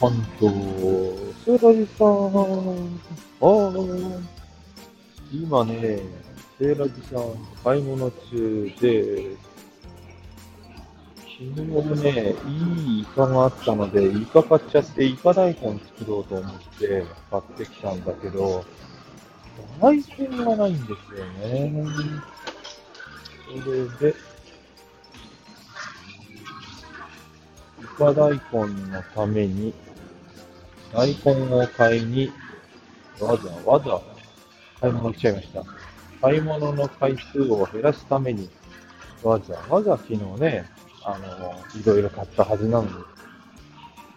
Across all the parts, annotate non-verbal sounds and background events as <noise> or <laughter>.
関東、スーラジさん。あー今ね、セーラジさん、買い物中で、昨日ね、いいイカがあったので、イカ買っちゃって、イカ大根作ろうと思って買ってきたんだけど、大根がないんですよね。それで、イカ大根のために、大根を買いに、わざわざ買い物来ちゃいました。買い物の回数を減らすために、わざわざ昨日ね、あの、いろいろ買ったはずなのに、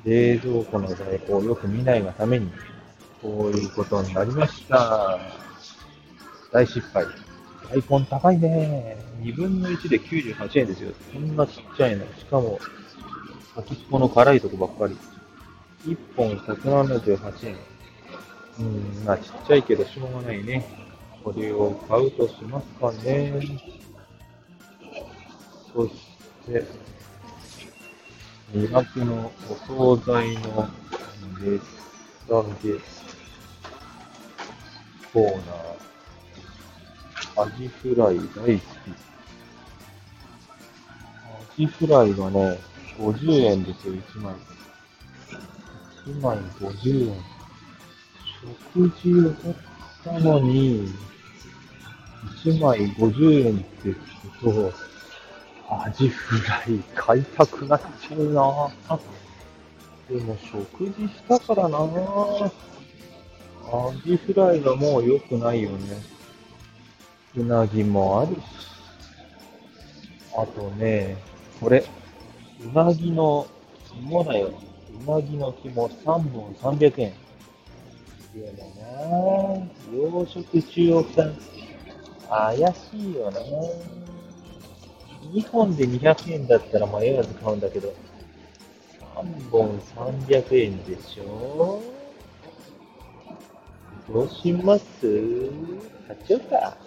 冷蔵庫の在庫をよく見ないがために、こういうことになりました。大失敗。大根高いね。2分の1で98円ですよ。こんなちっちゃいの。しかも、先っぽの辛いとこばっかり。1本178円。うん、まあちっちゃいけどしょうがないね。これを買うとしますかね。そして、魅惑のお惣菜の値下げコーナー。アジフライ大好き。アジフライがね、50円ですよ、1枚。1枚50円。食事を買ったのに、1枚50円って聞くと、アジフライ買いたくなっちゃうなぁでも食事したからなぁアジフライはもう良くないよね。うなぎもあるし。あとね、これ、うなぎの肝だよ。うなぎの肝3本300円。嫌だな洋食中央さ怪しいよな2本で200円だったら迷わず買うんだけど、3本300円でしょどうします？買っちゃうか。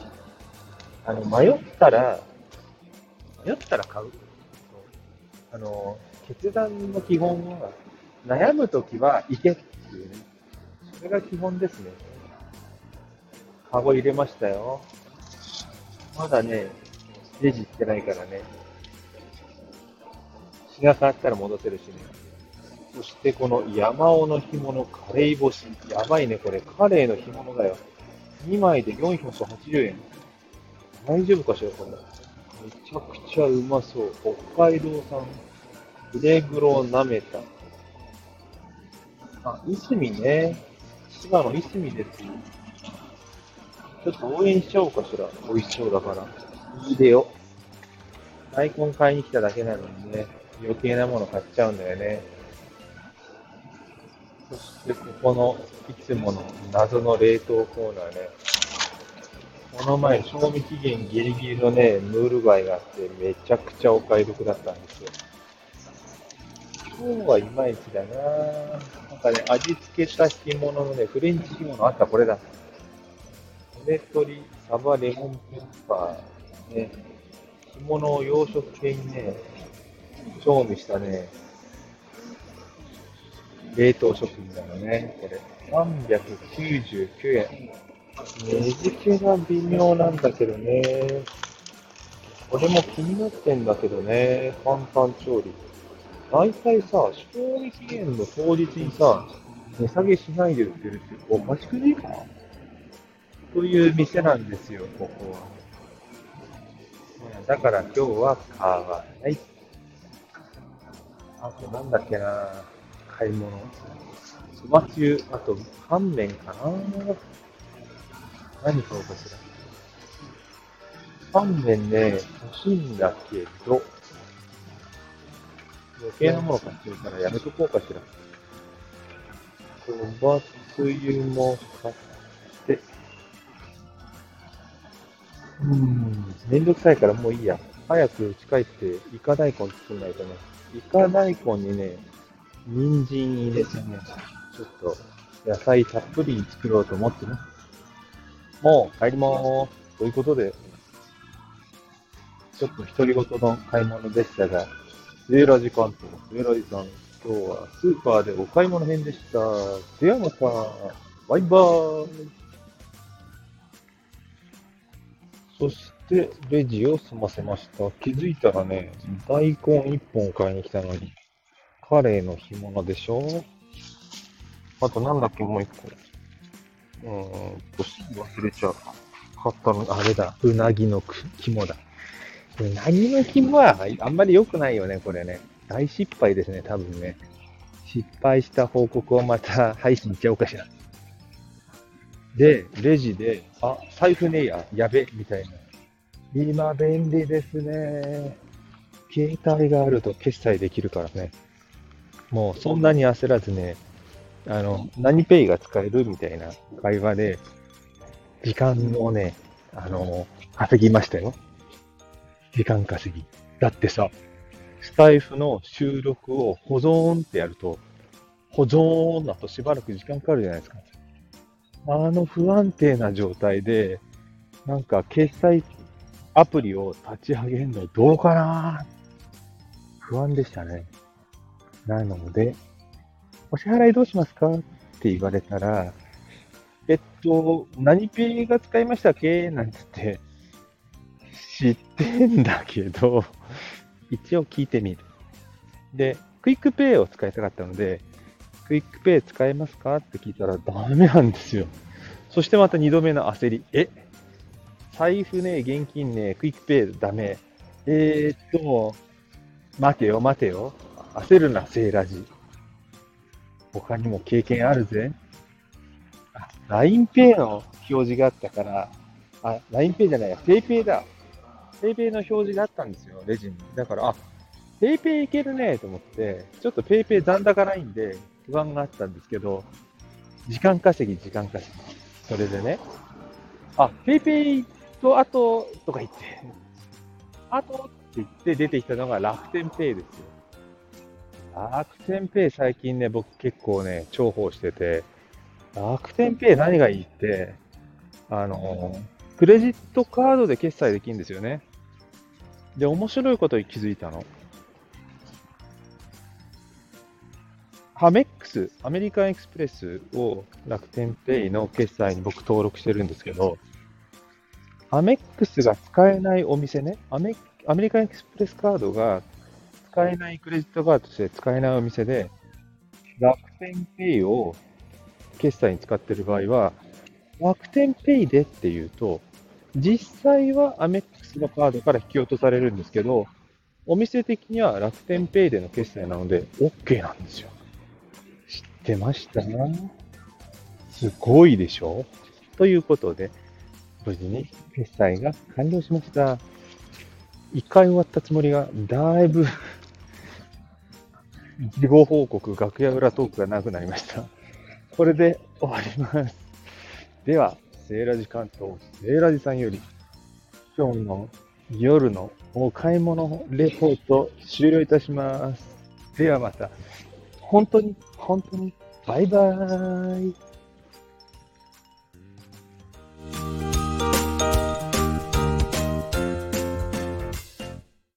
あの、迷ったら、迷ったら買う。あの、決断の基本は、悩むときは行けっていうね。それが基本ですね。カゴ入れましたよ。まだね、レジ行ってないからね。日が変わったら戻せるしね。そしてこの山尾の干物カレー干し。やばいね、これ。カレーの干物だよ。2枚で480円。大丈夫かしら、これ。めちゃくちゃうまそう。北海道産、フレグロなめた。あ、いすみね。千葉のいすみです。ちょっと応援しちゃおうかしら。美味しそうだから。いいでよ。大根買いに来ただけなのにね、余計なもの買っちゃうんだよね。そしてここのいつもの謎の冷凍コーナーね。この前、賞味期限ギリギリのね、ムール貝があって、めちゃくちゃお買い得だったんですよ。今日はいまいちだななんかね、味付けした干物のね、フレンチ干物あった、これだ。骨取り、サバ、レモンペッパー、ね、干物を洋食系にね、調味したね、冷凍食品なのね、これ。399円。値付けが微妙なんだけどね。これも気になってんだけどね、簡単調理。大体さ、賞味期限の当日にさ、値下げしないで売ってるっておかしくねえか？という店なんですよ、ここは。だから今日は買わない。あとなんだっけな買い物。そばつゆ、あと乾麺かな何買おうかしら。乾麺ね、欲しいんだけど、余計なもの買ってるからやめとこうかしら。そばつゆも買って、うん、めんどくさいからもういいや。早く家帰ってイカ大根作んないとね。イカ大根にね、人参入れてね、ちょっと野菜たっぷり作ろうと思ってね。もう帰りまーす。ということで、ちょっと独り言の買い物でしたが、16時間と16時間、今日はスーパーでお買い物編でした。ではまた、バイバーイ。そして、レジを済ませました。気づいたらね、大根1本買いに来たのに、カレーの干物でしょあとなんだっけ、もう1個。うーんと、忘れちゃう。買ったの、あれだ、うなぎの肝だ。うなぎの肝はあんまり良くないよね、これね。大失敗ですね、多分ね。失敗した報告をまた <laughs> 配信しちゃおうかしら。で、レジで、あ、財布ねえや、やべ、みたいな。今便利ですね。携帯があると決済できるからね。もうそんなに焦らずね、あの、何ペイが使えるみたいな会話で、時間をね、あの、稼ぎましたよ。時間稼ぎ。だってさ、スタイフの収録を保存ってやると、保存だとしばらく時間かかるじゃないですか。あの不安定な状態で、なんか決済アプリを立ち上げるのどうかな不安でしたね。なので、お支払いどうしますかって言われたら、えっと、何ペイが使いましたっけ？なんつって、知ってんだけど、一応聞いてみる。で、クイックペイを使いたかったので、クイックペイ使えますかって聞いたらダメなんですよ。そしてまた二度目の焦り。え？財布ね、現金ね、クイックペイダメ。えー、っと、待てよ、待てよ。焦るな、セーラジ。他にも経験あるぜ。LINEPay の表示があったから、あ、LINEPay じゃないや、PayPay だ。PayPay の表示があったんですよ、レジに。だから、あ、PayPay いけるねと思って、ちょっと PayPay 残高ないんで不安があったんですけど、時間稼ぎ、時間稼ぎ。それでね、あ、PayPay とあと、とか言って、あとって言って出てきたのが楽天ペイですよ。楽天ペイ最近ね、僕結構ね、重宝してて、楽天ペイ何がいいって、あの、クレジットカードで決済できるんですよね。で、面白いことに気づいたの。アメックス、アメリカンエクスプレスを楽天ペイの決済に僕登録してるんですけど、アメックスが使えないお店ね、アメアメリカンエクスプレスカードが使えないクレジットカードとして使えないお店で、楽天ペイを決済に使ってる場合は、楽天ペイでっていうと、実際はアメックスのカードから引き落とされるんですけど、お店的には楽天ペイでの決済なので OK なんですよ。知ってました？すごいでしょ？ということで、無事に決済が完了しました。一回終わったつもりが、だいぶ <laughs> 事後報告、楽屋裏トークがなくなりました。これで終わります。では、セーラジ関東、セーラジさんより、今日の夜のお買い物レポート終了いたします。ではまた、本当に、本当に、バイバーイ。